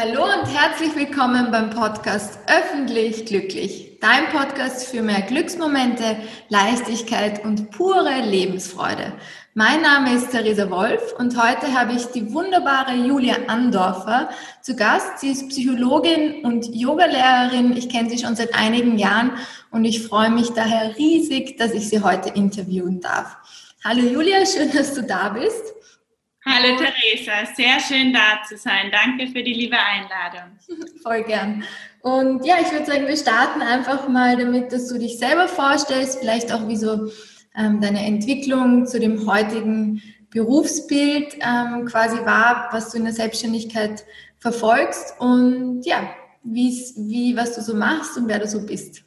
Hallo und herzlich willkommen beim Podcast Öffentlich Glücklich, dein Podcast für mehr Glücksmomente, Leichtigkeit und pure Lebensfreude. Mein Name ist Theresa Wolf und heute habe ich die wunderbare Julia Andorfer zu Gast. Sie ist Psychologin und Yogalehrerin. Ich kenne sie schon seit einigen Jahren und ich freue mich daher riesig, dass ich sie heute interviewen darf. Hallo Julia, schön, dass du da bist. Hallo Theresa, sehr schön da zu sein. Danke für die liebe Einladung. Voll gern. Und ja, ich würde sagen, wir starten einfach mal damit, dass du dich selber vorstellst, vielleicht auch wie so ähm, deine Entwicklung zu dem heutigen Berufsbild ähm, quasi war, was du in der Selbstständigkeit verfolgst und ja, wie, was du so machst und wer du so bist.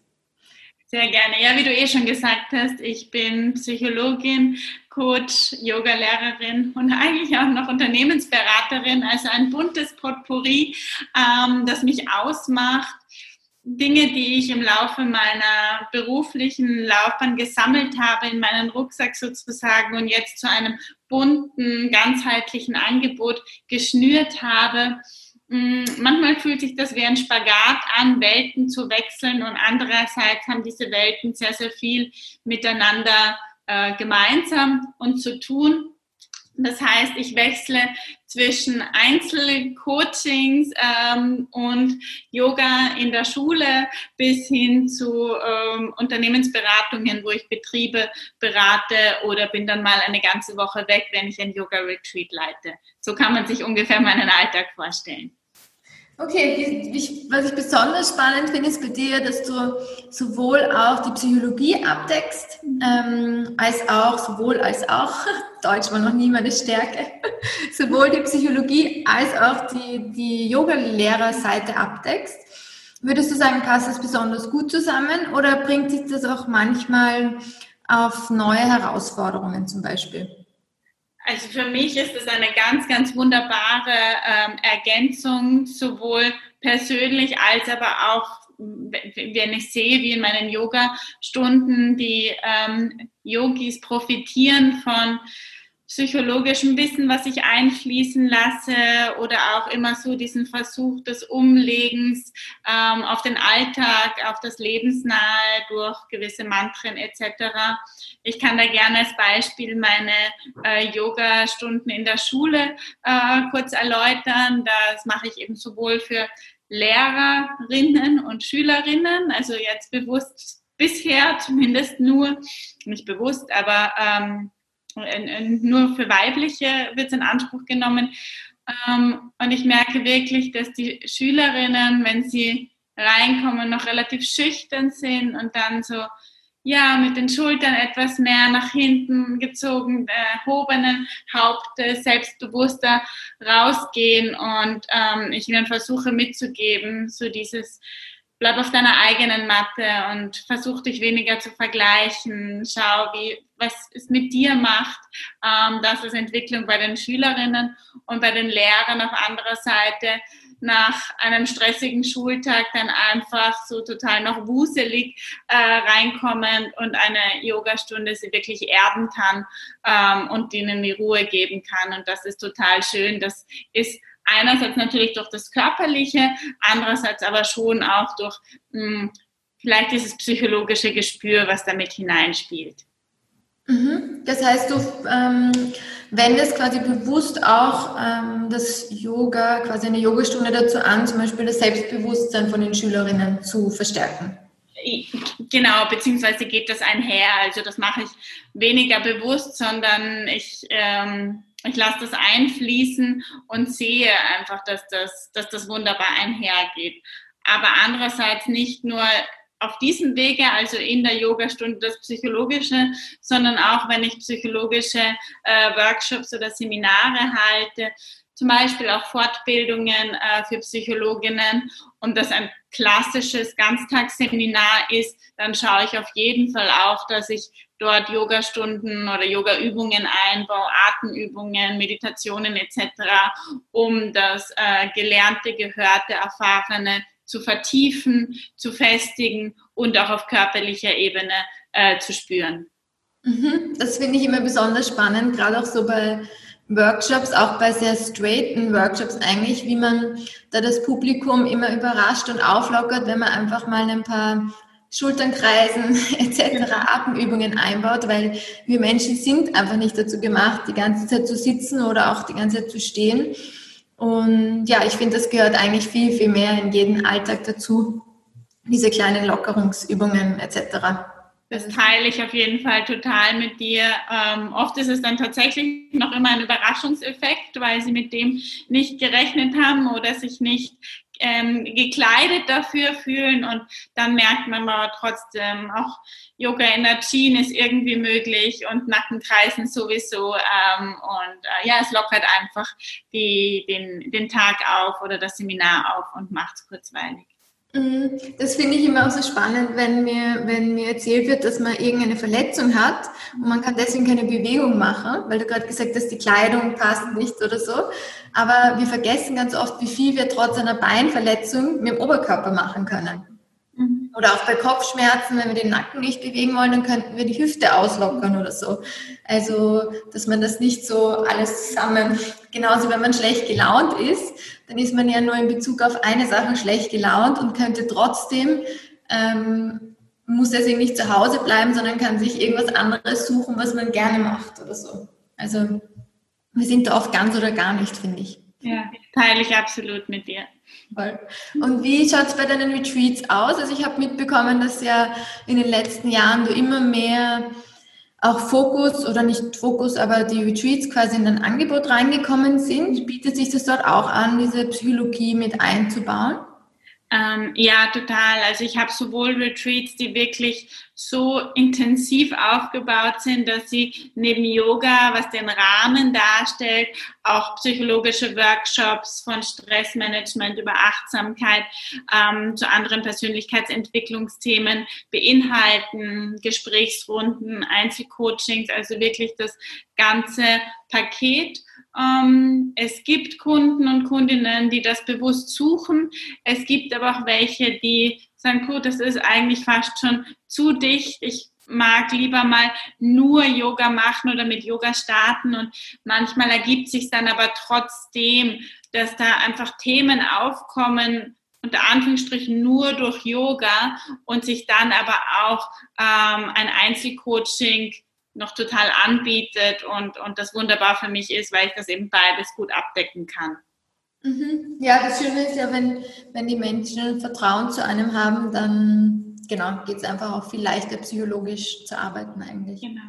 Sehr gerne. Ja, wie du eh schon gesagt hast, ich bin Psychologin, Coach, Yoga-Lehrerin und eigentlich auch noch Unternehmensberaterin, also ein buntes Potpourri, ähm, das mich ausmacht. Dinge, die ich im Laufe meiner beruflichen Laufbahn gesammelt habe, in meinen Rucksack sozusagen und jetzt zu einem bunten, ganzheitlichen Angebot geschnürt habe manchmal fühlt sich das wie ein Spagat an, Welten zu wechseln und andererseits haben diese Welten sehr, sehr viel miteinander äh, gemeinsam und zu tun. Das heißt, ich wechsle zwischen Einzelcoachings ähm, und Yoga in der Schule bis hin zu ähm, Unternehmensberatungen, wo ich Betriebe berate oder bin dann mal eine ganze Woche weg, wenn ich ein Yoga-Retreat leite. So kann man sich ungefähr meinen Alltag vorstellen. Okay, ich, was ich besonders spannend finde, ist bei dir, dass du sowohl auch die Psychologie abdeckst, ähm, als auch, sowohl als auch, Deutsch war noch nie meine Stärke, sowohl die Psychologie als auch die, die Yoga-Lehrerseite abdeckst. Würdest du sagen, passt das besonders gut zusammen oder bringt sich das auch manchmal auf neue Herausforderungen zum Beispiel? Also für mich ist es eine ganz, ganz wunderbare ähm, Ergänzung, sowohl persönlich als aber auch, wenn ich sehe, wie in meinen Yoga-Stunden die ähm, Yogis profitieren von psychologischem Wissen, was ich einfließen lasse oder auch immer so diesen Versuch des Umlegens ähm, auf den Alltag, auf das Lebensnahe durch gewisse Mantren etc. Ich kann da gerne als Beispiel meine äh, Yoga-Stunden in der Schule äh, kurz erläutern. Das mache ich eben sowohl für Lehrerinnen und Schülerinnen, also jetzt bewusst bisher zumindest nur, nicht bewusst, aber ähm, nur für weibliche wird es in Anspruch genommen. Ähm, und ich merke wirklich, dass die Schülerinnen, wenn sie reinkommen, noch relativ schüchtern sind und dann so, ja, mit den Schultern etwas mehr nach hinten gezogen, erhobenen Hauptes, selbstbewusster rausgehen und ähm, ich ihnen versuche mitzugeben, so dieses, bleib auf deiner eigenen Matte und versuch dich weniger zu vergleichen. Schau, wie, was es mit dir macht. Ähm, das ist Entwicklung bei den Schülerinnen und bei den Lehrern auf anderer Seite nach einem stressigen Schultag dann einfach so total noch wuselig äh, reinkommen und eine Yogastunde sie wirklich erden kann ähm, und ihnen die Ruhe geben kann. Und das ist total schön. Das ist Einerseits natürlich durch das Körperliche, andererseits aber schon auch durch mh, hm, vielleicht dieses psychologische Gespür, was damit hineinspielt. Mhm. Das heißt, du ähm, wendest quasi bewusst auch ähm, das Yoga, quasi eine Yogastunde dazu an, zum Beispiel das Selbstbewusstsein von den Schülerinnen zu verstärken. Genau, beziehungsweise geht das einher. Also das mache ich weniger bewusst, sondern ich ähm, ich lasse das einfließen und sehe einfach, dass das, dass das wunderbar einhergeht. Aber andererseits nicht nur auf diesem Wege, also in der Yogastunde das Psychologische, sondern auch wenn ich psychologische äh, Workshops oder Seminare halte, zum Beispiel auch Fortbildungen äh, für Psychologinnen und das ein klassisches Ganztagsseminar ist, dann schaue ich auf jeden Fall auch, dass ich dort Yogastunden oder Yogaübungen einbaue, Atemübungen, Meditationen etc., um das äh, Gelernte, Gehörte, Erfahrene zu vertiefen, zu festigen und auch auf körperlicher Ebene äh, zu spüren. Mhm. Das finde ich immer besonders spannend, gerade auch so bei Workshops, auch bei sehr straighten Workshops eigentlich, wie man da das Publikum immer überrascht und auflockert, wenn man einfach mal ein paar Schulternkreisen etc. Atemübungen einbaut, weil wir Menschen sind einfach nicht dazu gemacht, die ganze Zeit zu sitzen oder auch die ganze Zeit zu stehen. Und ja, ich finde, das gehört eigentlich viel, viel mehr in jeden Alltag dazu, diese kleinen Lockerungsübungen etc. Das teile ich auf jeden Fall total mit dir. Ähm, oft ist es dann tatsächlich noch immer ein Überraschungseffekt, weil sie mit dem nicht gerechnet haben oder sich nicht ähm, gekleidet dafür fühlen und dann merkt man aber trotzdem auch Yoga in der Jeans ist irgendwie möglich und Nackenkreisen sowieso ähm, und äh, ja, es lockert einfach die, den, den Tag auf oder das Seminar auf und macht es kurzweilig. Mhm. Das finde ich immer auch so spannend, wenn mir, wenn mir erzählt wird, dass man irgendeine Verletzung hat und man kann deswegen keine Bewegung machen, weil du gerade gesagt hast, die Kleidung passt nicht oder so. Aber wir vergessen ganz oft, wie viel wir trotz einer Beinverletzung mit dem Oberkörper machen können. Mhm. Oder auch bei Kopfschmerzen, wenn wir den Nacken nicht bewegen wollen, dann könnten wir die Hüfte auslockern oder so. Also, dass man das nicht so alles zusammen, genauso wenn man schlecht gelaunt ist, dann ist man ja nur in Bezug auf eine Sache schlecht gelaunt und könnte trotzdem, ähm, muss deswegen nicht zu Hause bleiben, sondern kann sich irgendwas anderes suchen, was man gerne macht oder so. Also, wir sind da oft ganz oder gar nicht, finde ich. Ja, teile ich absolut mit dir. Und wie schaut es bei deinen Retreats aus? Also ich habe mitbekommen, dass ja in den letzten Jahren du immer mehr auch Fokus oder nicht Fokus, aber die Retreats quasi in dein Angebot reingekommen sind. Bietet sich das dort auch an, diese Psychologie mit einzubauen? Ähm, ja, total. Also ich habe sowohl Retreats, die wirklich so intensiv aufgebaut sind, dass sie neben Yoga, was den Rahmen darstellt, auch psychologische Workshops von Stressmanagement über Achtsamkeit ähm, zu anderen Persönlichkeitsentwicklungsthemen beinhalten, Gesprächsrunden, Einzelcoachings, also wirklich das ganze Paket. Ähm, es gibt Kunden und Kundinnen, die das bewusst suchen. Es gibt aber auch welche, die sagen, gut, das ist eigentlich fast schon zu dicht. Ich mag lieber mal nur Yoga machen oder mit Yoga starten und manchmal ergibt sich dann aber trotzdem, dass da einfach Themen aufkommen, unter Anführungsstrichen nur durch Yoga und sich dann aber auch ähm, ein Einzelcoaching noch total anbietet und, und das wunderbar für mich ist, weil ich das eben beides gut abdecken kann. Mhm. Ja, das Schöne ist ja, wenn, wenn die Menschen Vertrauen zu einem haben, dann genau, geht es einfach auch viel leichter psychologisch zu arbeiten eigentlich. Genau.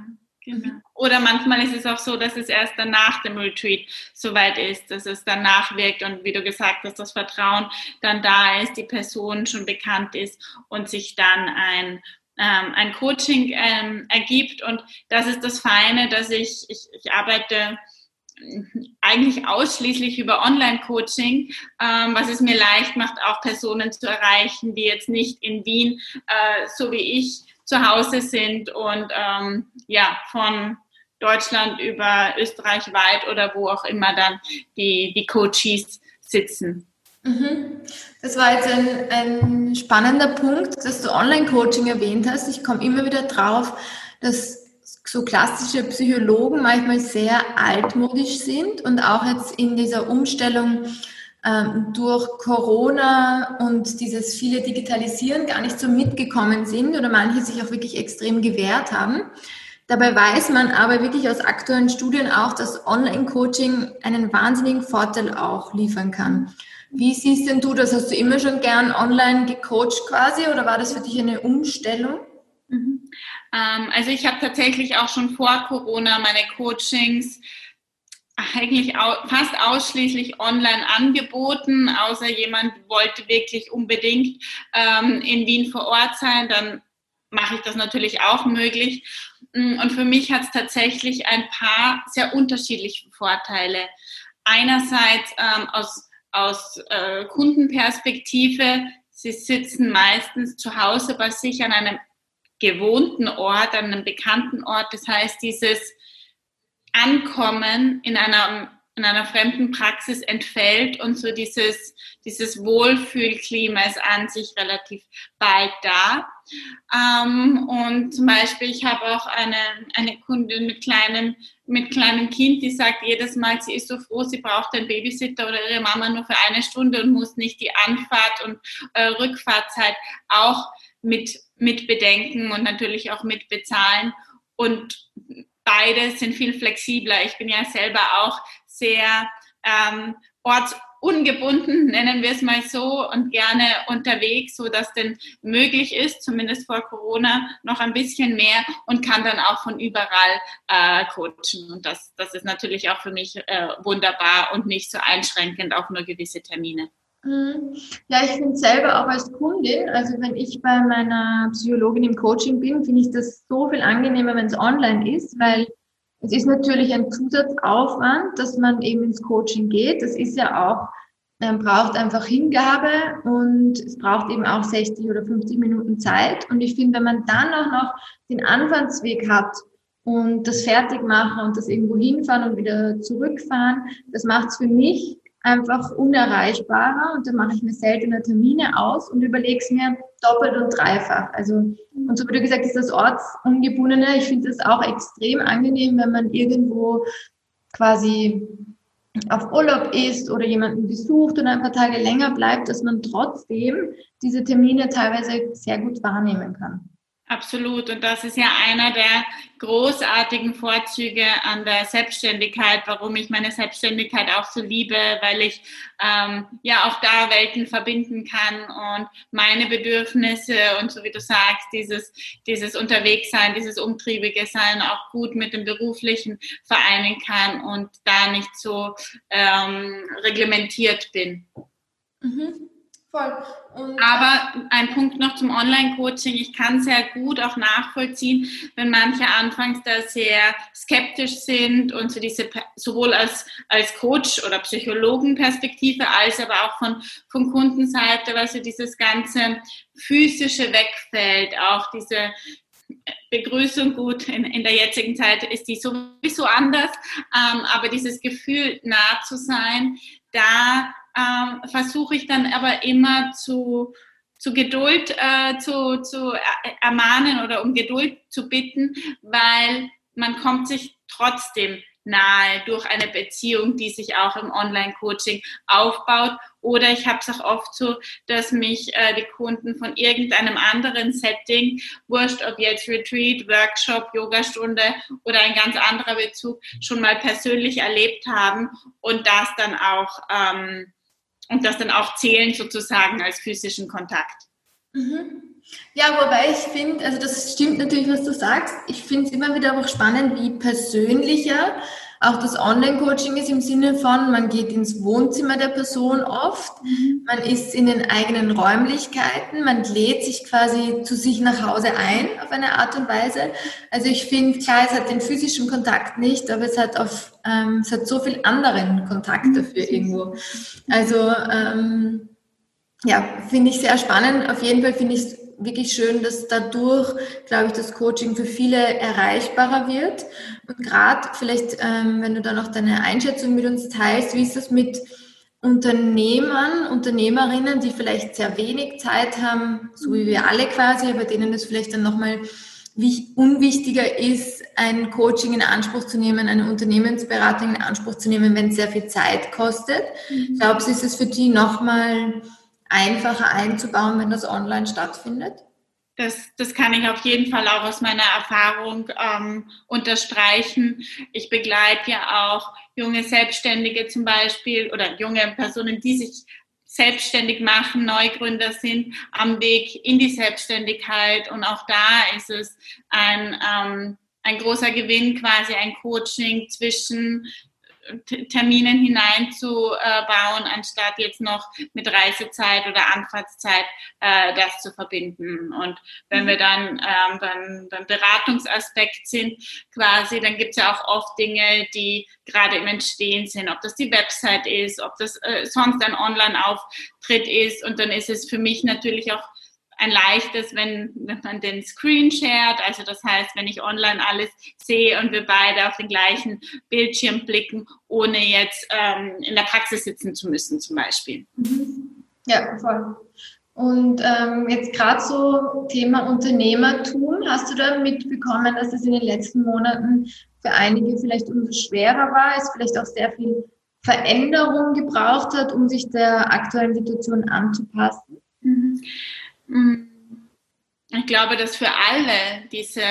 Genau. Oder manchmal ist es auch so, dass es erst dann nach dem Retreat soweit ist, dass es dann nachwirkt und wie du gesagt hast, das Vertrauen dann da ist, die Person schon bekannt ist und sich dann ein ein Coaching ähm, ergibt. Und das ist das Feine, dass ich, ich, ich arbeite eigentlich ausschließlich über Online-Coaching, ähm, was es mir leicht macht, auch Personen zu erreichen, die jetzt nicht in Wien, äh, so wie ich, zu Hause sind und ähm, ja, von Deutschland über Österreich weit oder wo auch immer dann die, die Coaches sitzen. Mhm. Das war jetzt ein, ein spannender Punkt, dass du Online-Coaching erwähnt hast. Ich komme immer wieder drauf, dass so klassische Psychologen manchmal sehr altmodisch sind und auch jetzt in dieser Umstellung ähm, durch Corona und dieses viele Digitalisieren gar nicht so mitgekommen sind oder manche sich auch wirklich extrem gewehrt haben. Dabei weiß man aber wirklich aus aktuellen Studien auch, dass Online-Coaching einen wahnsinnigen Vorteil auch liefern kann. Wie siehst denn du das? Hast du immer schon gern online gecoacht quasi oder war das für dich eine Umstellung? Mhm. Ähm, also ich habe tatsächlich auch schon vor Corona meine Coachings eigentlich fast ausschließlich online angeboten, außer jemand wollte wirklich unbedingt ähm, in Wien vor Ort sein, dann mache ich das natürlich auch möglich. Mm, und für mich hat es tatsächlich ein paar sehr unterschiedliche Vorteile. Einerseits ähm, aus aus äh, Kundenperspektive, sie sitzen meistens zu Hause bei sich an einem gewohnten Ort, an einem bekannten Ort. Das heißt, dieses Ankommen in einem in einer fremden Praxis entfällt und so dieses, dieses Wohlfühlklima ist an sich relativ bald da. Ähm, und zum Beispiel, ich habe auch eine, eine Kundin mit kleinem, mit kleinem Kind, die sagt jedes Mal, sie ist so froh, sie braucht einen Babysitter oder ihre Mama nur für eine Stunde und muss nicht die Anfahrt und äh, Rückfahrtzeit auch mit, mit bedenken und natürlich auch mit bezahlen. Und beide sind viel flexibler. Ich bin ja selber auch sehr ähm, ortsungebunden, nennen wir es mal so, und gerne unterwegs, so dass denn möglich ist, zumindest vor Corona, noch ein bisschen mehr und kann dann auch von überall äh, coachen. Und das, das ist natürlich auch für mich äh, wunderbar und nicht so einschränkend auf nur gewisse Termine. Mhm. Ja, ich finde selber auch als Kundin, also wenn ich bei meiner Psychologin im Coaching bin, finde ich das so viel angenehmer, wenn es online ist, weil es ist natürlich ein Zusatzaufwand, dass man eben ins Coaching geht. Das ist ja auch, man braucht einfach Hingabe und es braucht eben auch 60 oder 50 Minuten Zeit. Und ich finde, wenn man dann auch noch den Anfahrtsweg hat und das fertig machen und das irgendwo hinfahren und wieder zurückfahren, das macht es für mich einfach unerreichbarer und dann mache ich mir seltener Termine aus und überlege es mir doppelt und dreifach. Also, und so wie du gesagt hast, das Ortsungebundene, ich finde es auch extrem angenehm, wenn man irgendwo quasi auf Urlaub ist oder jemanden besucht und ein paar Tage länger bleibt, dass man trotzdem diese Termine teilweise sehr gut wahrnehmen kann. Absolut. Und das ist ja einer der großartigen Vorzüge an der Selbstständigkeit, warum ich meine Selbstständigkeit auch so liebe, weil ich ähm, ja auch da Welten verbinden kann und meine Bedürfnisse und so wie du sagst, dieses, dieses Unterwegssein, dieses umtriebige Sein auch gut mit dem Beruflichen vereinen kann und da nicht so ähm, reglementiert bin. Mhm. Voll. Und Aber ein Punkt noch zum Online-Coaching. Ich kann sehr gut auch nachvollziehen, wenn manche anfangs da sehr skeptisch sind und so diese, sowohl als, als Coach oder Psychologenperspektive als aber auch von, von Kundenseite, weil so dieses ganze physische wegfällt, auch diese Begrüßung gut in, in der jetzigen Zeit ist die sowieso anders, ähm, aber dieses Gefühl nah zu sein, da ähm, versuche ich dann aber immer zu, zu Geduld äh, zu, zu ermahnen oder um Geduld zu bitten, weil man kommt sich trotzdem nahe durch eine Beziehung, die sich auch im Online-Coaching aufbaut. Oder ich habe es auch oft so, dass mich äh, die Kunden von irgendeinem anderen Setting, wurscht ob jetzt Retreat, Workshop, Yogastunde oder ein ganz anderer Bezug, schon mal persönlich erlebt haben und das dann auch ähm, und das dann auch zählen sozusagen als physischen Kontakt. Mhm. Ja, wobei ich finde, also das stimmt natürlich, was du sagst. Ich finde es immer wieder auch spannend, wie persönlicher auch das Online-Coaching ist im Sinne von, man geht ins Wohnzimmer der Person oft, mhm. man ist in den eigenen Räumlichkeiten, man lädt sich quasi zu sich nach Hause ein auf eine Art und Weise. Also ich finde, klar, es hat den physischen Kontakt nicht, aber es hat auf, ähm, es hat so viel anderen Kontakt mhm. dafür irgendwo. Also ähm, ja, finde ich sehr spannend. Auf jeden Fall finde ich es wirklich schön, dass dadurch, glaube ich, das Coaching für viele erreichbarer wird. Und gerade vielleicht, ähm, wenn du da noch deine Einschätzung mit uns teilst, wie ist das mit Unternehmern, Unternehmerinnen, die vielleicht sehr wenig Zeit haben, so wie wir alle quasi, bei denen es vielleicht dann nochmal wie unwichtiger ist, ein Coaching in Anspruch zu nehmen, eine Unternehmensberatung in Anspruch zu nehmen, wenn es sehr viel Zeit kostet. Mhm. Glaubst du, ist es für die nochmal einfacher einzubauen, wenn das online stattfindet? Das, das kann ich auf jeden Fall auch aus meiner Erfahrung ähm, unterstreichen. Ich begleite ja auch junge Selbstständige zum Beispiel oder junge Personen, die sich selbstständig machen, Neugründer sind am Weg in die Selbstständigkeit. Und auch da ist es ein, ähm, ein großer Gewinn, quasi ein Coaching zwischen Terminen hineinzubauen, anstatt jetzt noch mit Reisezeit oder Anfahrtszeit äh, das zu verbinden. Und wenn wir dann ähm, beim, beim Beratungsaspekt sind, quasi, dann gibt es ja auch oft Dinge, die gerade im Entstehen sind, ob das die Website ist, ob das äh, sonst ein Online-Auftritt ist. Und dann ist es für mich natürlich auch ein leichtes, wenn, wenn man den Screen shared, also das heißt, wenn ich online alles sehe und wir beide auf den gleichen Bildschirm blicken, ohne jetzt ähm, in der Praxis sitzen zu müssen zum Beispiel. Mhm. Ja, voll. Und ähm, jetzt gerade so Thema Unternehmertum, hast du da mitbekommen, dass es in den letzten Monaten für einige vielleicht umso schwerer war, es vielleicht auch sehr viel Veränderung gebraucht hat, um sich der aktuellen Situation anzupassen? Mhm. Mm. Ich glaube, dass für alle diese,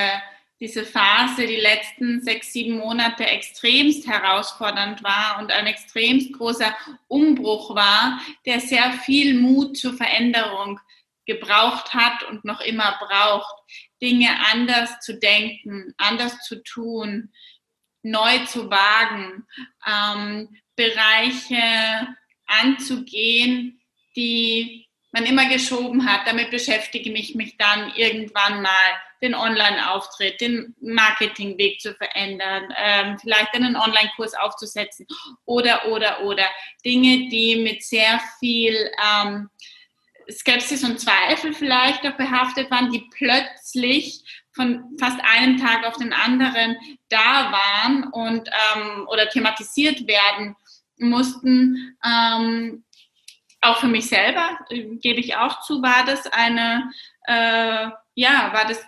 diese Phase, die letzten sechs, sieben Monate extremst herausfordernd war und ein extremst großer Umbruch war, der sehr viel Mut zur Veränderung gebraucht hat und noch immer braucht, Dinge anders zu denken, anders zu tun, neu zu wagen, ähm, Bereiche anzugehen, die man immer geschoben hat, damit beschäftige ich mich dann irgendwann mal, den Online-Auftritt, den Marketingweg zu verändern, ähm, vielleicht einen Online-Kurs aufzusetzen oder, oder, oder. Dinge, die mit sehr viel ähm, Skepsis und Zweifel vielleicht auch behaftet waren, die plötzlich von fast einem Tag auf den anderen da waren und ähm, oder thematisiert werden mussten, ähm, auch für mich selber, äh, gebe ich auch zu, war das eine, äh, ja, war das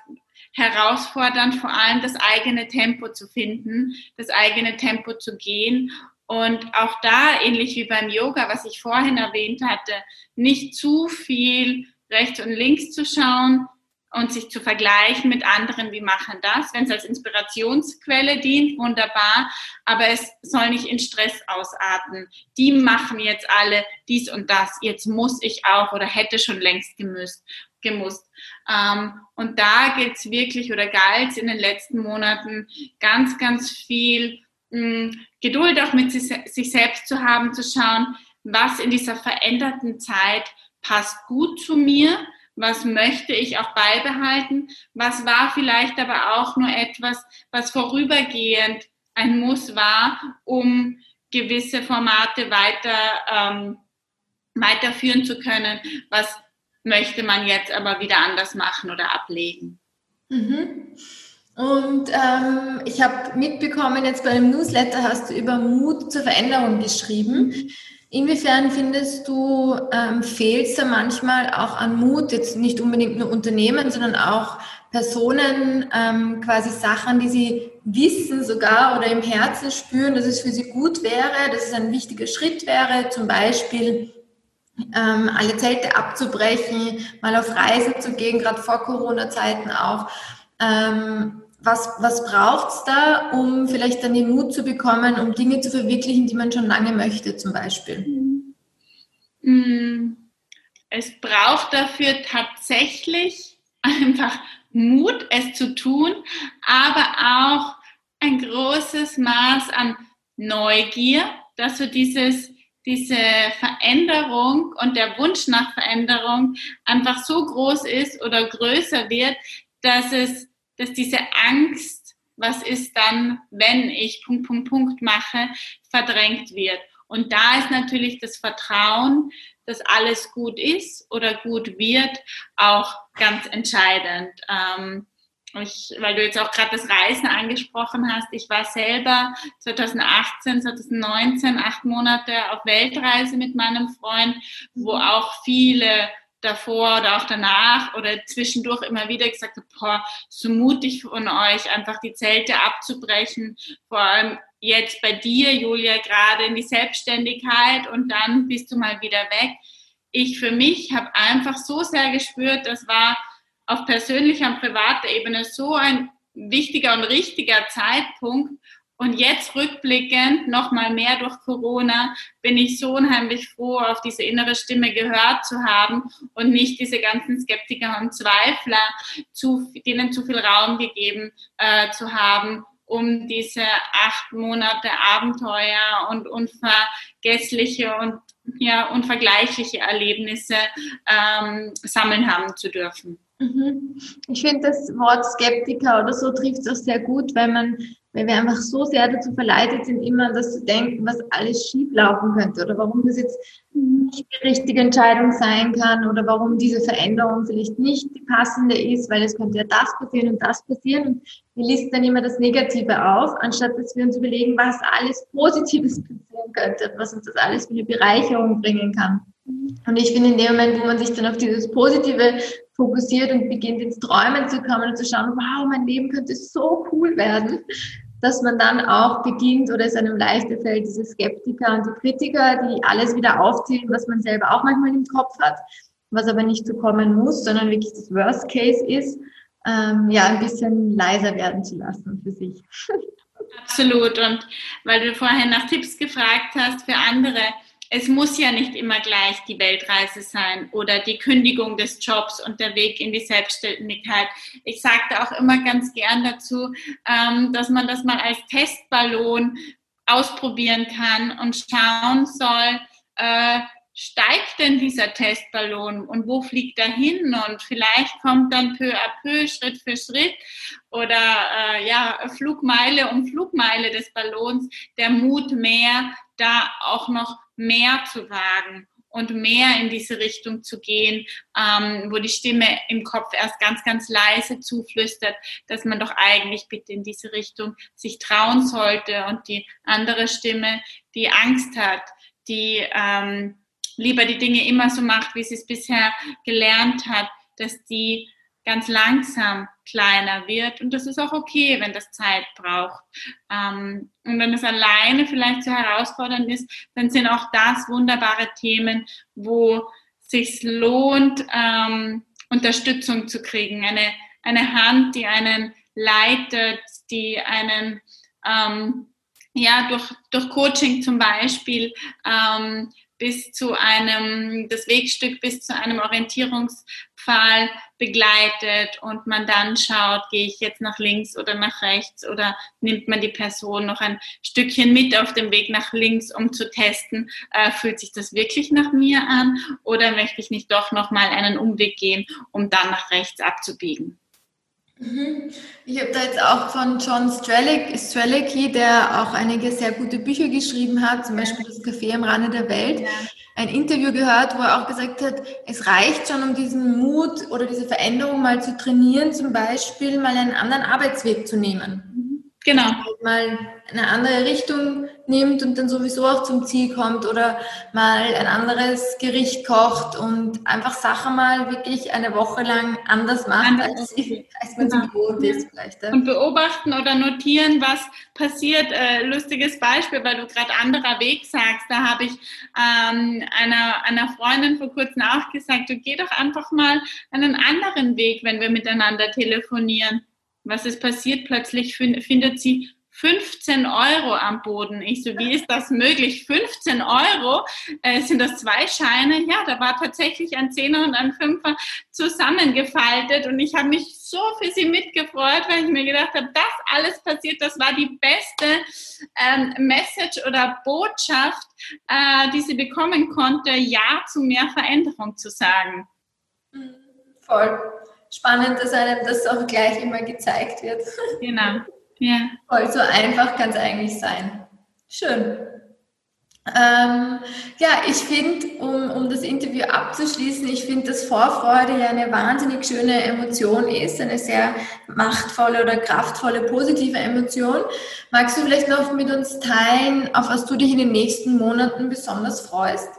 herausfordernd, vor allem das eigene Tempo zu finden, das eigene Tempo zu gehen. Und auch da, ähnlich wie beim Yoga, was ich vorhin erwähnt hatte, nicht zu viel rechts und links zu schauen, und sich zu vergleichen mit anderen, wie machen das. Wenn es als Inspirationsquelle dient, wunderbar, aber es soll nicht in Stress ausarten. Die machen jetzt alle dies und das, jetzt muss ich auch oder hätte schon längst gemüsst, gemusst. Ähm, und da gilt es wirklich oder galt in den letzten Monaten ganz, ganz viel hm, Geduld auch mit sich selbst zu haben, zu schauen, was in dieser veränderten Zeit passt gut zu mir was möchte ich auch beibehalten, was war vielleicht aber auch nur etwas, was vorübergehend ein Muss war, um gewisse Formate weiter ähm, weiterführen zu können, was möchte man jetzt aber wieder anders machen oder ablegen. Mhm. Und ähm, ich habe mitbekommen, jetzt bei dem Newsletter hast du über Mut zur Veränderung geschrieben. Inwiefern findest du, ähm, fehlt es da manchmal auch an Mut, jetzt nicht unbedingt nur Unternehmen, sondern auch Personen, ähm, quasi Sachen, die sie wissen sogar oder im Herzen spüren, dass es für sie gut wäre, dass es ein wichtiger Schritt wäre, zum Beispiel ähm, alle Zelte abzubrechen, mal auf Reisen zu gehen, gerade vor Corona-Zeiten auch. Ähm, was, was braucht es da, um vielleicht dann den Mut zu bekommen, um Dinge zu verwirklichen, die man schon lange möchte, zum Beispiel? Mm. Es braucht dafür tatsächlich einfach Mut, es zu tun, aber auch ein großes Maß an Neugier, dass so dieses, diese Veränderung und der Wunsch nach Veränderung einfach so groß ist oder größer wird, dass es dass diese Angst, was ist dann, wenn ich Punkt, Punkt, Punkt mache, verdrängt wird. Und da ist natürlich das Vertrauen, dass alles gut ist oder gut wird, auch ganz entscheidend. Ähm, ich, weil du jetzt auch gerade das Reisen angesprochen hast, ich war selber 2018, 2019 acht Monate auf Weltreise mit meinem Freund, wo auch viele davor oder auch danach oder zwischendurch immer wieder gesagt habe, boah, so mutig von euch, einfach die Zelte abzubrechen, vor allem jetzt bei dir, Julia, gerade in die Selbstständigkeit und dann bist du mal wieder weg. Ich für mich habe einfach so sehr gespürt, das war auf persönlicher und privater Ebene so ein wichtiger und richtiger Zeitpunkt, und jetzt rückblickend, nochmal mehr durch Corona, bin ich so unheimlich froh, auf diese innere Stimme gehört zu haben und nicht diese ganzen Skeptiker und Zweifler, zu, denen zu viel Raum gegeben äh, zu haben, um diese acht Monate Abenteuer und unvergessliche und ja, unvergleichliche Erlebnisse ähm, sammeln haben zu dürfen. Mhm. Ich finde das Wort Skeptiker oder so trifft es auch sehr gut, weil man weil wir einfach so sehr dazu verleitet sind, immer das zu denken, was alles schief laufen könnte oder warum das jetzt nicht die richtige Entscheidung sein kann oder warum diese Veränderung vielleicht nicht die passende ist, weil es könnte ja das passieren und das passieren. Und wir listen dann immer das Negative auf, anstatt dass wir uns überlegen, was alles Positives passieren könnte, was uns das alles für eine Bereicherung bringen kann. Und ich finde, in dem Moment, wo man sich dann auf dieses Positive fokussiert und beginnt ins Träumen zu kommen und zu schauen, wow, mein Leben könnte so cool werden, dass man dann auch beginnt oder es einem leichter fällt, diese Skeptiker und die Kritiker, die alles wieder aufzählen, was man selber auch manchmal im Kopf hat, was aber nicht so kommen muss, sondern wirklich das Worst Case ist, ähm, ja, ein bisschen leiser werden zu lassen für sich. Absolut. Und weil du vorher nach Tipps gefragt hast für andere, es muss ja nicht immer gleich die Weltreise sein oder die Kündigung des Jobs und der Weg in die Selbstständigkeit. Ich sagte auch immer ganz gern dazu, ähm, dass man das mal als Testballon ausprobieren kann und schauen soll, äh, steigt denn dieser Testballon und wo fliegt er hin? Und vielleicht kommt dann peu à peu, Schritt für Schritt oder äh, ja, Flugmeile um Flugmeile des Ballons der Mut mehr, da auch noch mehr zu wagen und mehr in diese Richtung zu gehen, ähm, wo die Stimme im Kopf erst ganz, ganz leise zuflüstert, dass man doch eigentlich bitte in diese Richtung sich trauen sollte und die andere Stimme, die Angst hat, die ähm, lieber die Dinge immer so macht, wie sie es bisher gelernt hat, dass die ganz langsam kleiner wird. Und das ist auch okay, wenn das Zeit braucht. Ähm, und wenn es alleine vielleicht zu herausfordernd ist, dann sind auch das wunderbare Themen, wo sich lohnt, ähm, Unterstützung zu kriegen. Eine, eine Hand, die einen leitet, die einen ähm, ja, durch, durch Coaching zum Beispiel bis zu einem, das Wegstück bis zu einem Orientierungspfahl begleitet und man dann schaut, gehe ich jetzt nach links oder nach rechts oder nimmt man die Person noch ein Stückchen mit auf dem Weg nach links, um zu testen, äh, fühlt sich das wirklich nach mir an oder möchte ich nicht doch nochmal einen Umweg gehen, um dann nach rechts abzubiegen. Mhm. Ich habe da jetzt auch von John Strelicky, der auch einige sehr gute Bücher geschrieben hat, zum Beispiel Das Café am Rande der Welt, ein Interview gehört, wo er auch gesagt hat, es reicht schon, um diesen Mut oder diese Veränderung mal zu trainieren, zum Beispiel mal einen anderen Arbeitsweg zu nehmen. Genau. Mal eine andere Richtung nimmt und dann sowieso auch zum Ziel kommt oder mal ein anderes Gericht kocht und einfach Sachen mal wirklich eine Woche lang anders macht, anders als, als man genau. gewohnt ist vielleicht. Ja. Und beobachten oder notieren, was passiert. Äh, lustiges Beispiel, weil du gerade anderer Weg sagst. Da habe ich ähm, einer, einer Freundin vor kurzem auch gesagt, du geh doch einfach mal einen anderen Weg, wenn wir miteinander telefonieren. Was ist passiert? Plötzlich findet sie 15 Euro am Boden. Ich so, wie ist das möglich? 15 Euro? Äh, sind das zwei Scheine? Ja, da war tatsächlich ein Zehner und ein Fünfer zusammengefaltet und ich habe mich so für sie mitgefreut, weil ich mir gedacht habe, das alles passiert, das war die beste ähm, Message oder Botschaft, äh, die sie bekommen konnte, Ja zu mehr Veränderung zu sagen. Voll. Spannend, dass einem das auch gleich immer gezeigt wird. Genau. Ja. Voll so einfach kann es eigentlich sein. Schön. Ähm, ja, ich finde, um, um das Interview abzuschließen, ich finde, dass Vorfreude ja eine wahnsinnig schöne Emotion ist, eine sehr machtvolle oder kraftvolle, positive Emotion. Magst du vielleicht noch mit uns teilen, auf was du dich in den nächsten Monaten besonders freust?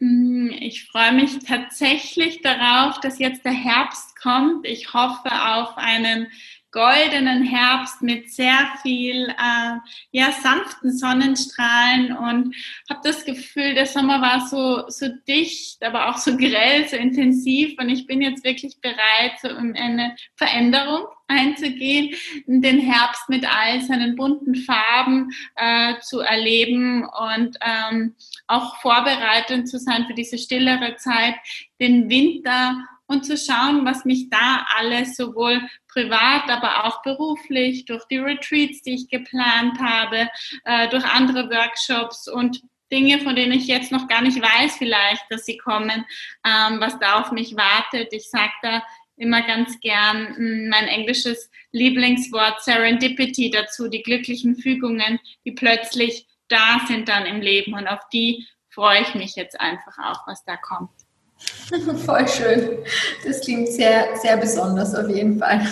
Mm, ich freue mich tatsächlich darauf, dass jetzt der Herbst kommt. Ich hoffe auf einen goldenen Herbst mit sehr viel äh, ja, sanften Sonnenstrahlen und habe das Gefühl, der Sommer war so, so dicht, aber auch so grell, so intensiv und ich bin jetzt wirklich bereit, so um eine Veränderung einzugehen, den Herbst mit all seinen bunten Farben äh, zu erleben und ähm, auch vorbereitet zu sein für diese stillere Zeit, den Winter und zu schauen, was mich da alles sowohl privat, aber auch beruflich, durch die Retreats, die ich geplant habe, äh, durch andere Workshops und Dinge, von denen ich jetzt noch gar nicht weiß vielleicht, dass sie kommen, ähm, was da auf mich wartet. Ich sage da immer ganz gern hm, mein englisches Lieblingswort Serendipity dazu, die glücklichen Fügungen, die plötzlich da sind dann im Leben und auf die freue ich mich jetzt einfach auch, was da kommt. Voll schön. Das klingt sehr, sehr besonders auf jeden Fall.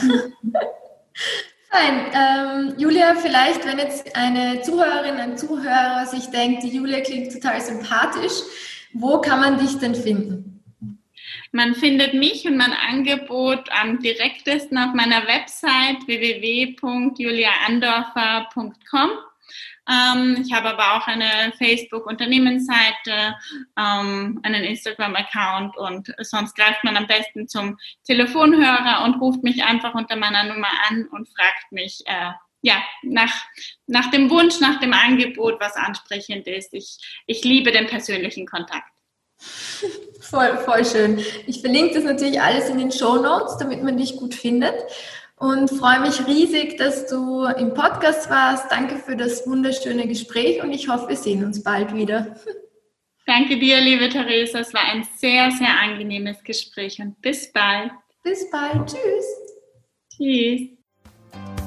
Fein. Ähm, Julia, vielleicht, wenn jetzt eine Zuhörerin, ein Zuhörer sich denkt, die Julia klingt total sympathisch, wo kann man dich denn finden? Man findet mich und mein Angebot am direktesten auf meiner Website www.juliaandorfer.com. Ähm, ich habe aber auch eine Facebook-Unternehmensseite, ähm, einen Instagram-Account und sonst greift man am besten zum Telefonhörer und ruft mich einfach unter meiner Nummer an und fragt mich äh, ja, nach, nach dem Wunsch, nach dem Angebot, was ansprechend ist. Ich, ich liebe den persönlichen Kontakt. Voll, voll schön. Ich verlinke das natürlich alles in den Show Notes, damit man dich gut findet. Und freue mich riesig, dass du im Podcast warst. Danke für das wunderschöne Gespräch und ich hoffe, wir sehen uns bald wieder. Danke dir, liebe Theresa. Es war ein sehr, sehr angenehmes Gespräch und bis bald. Bis bald. Tschüss. Tschüss.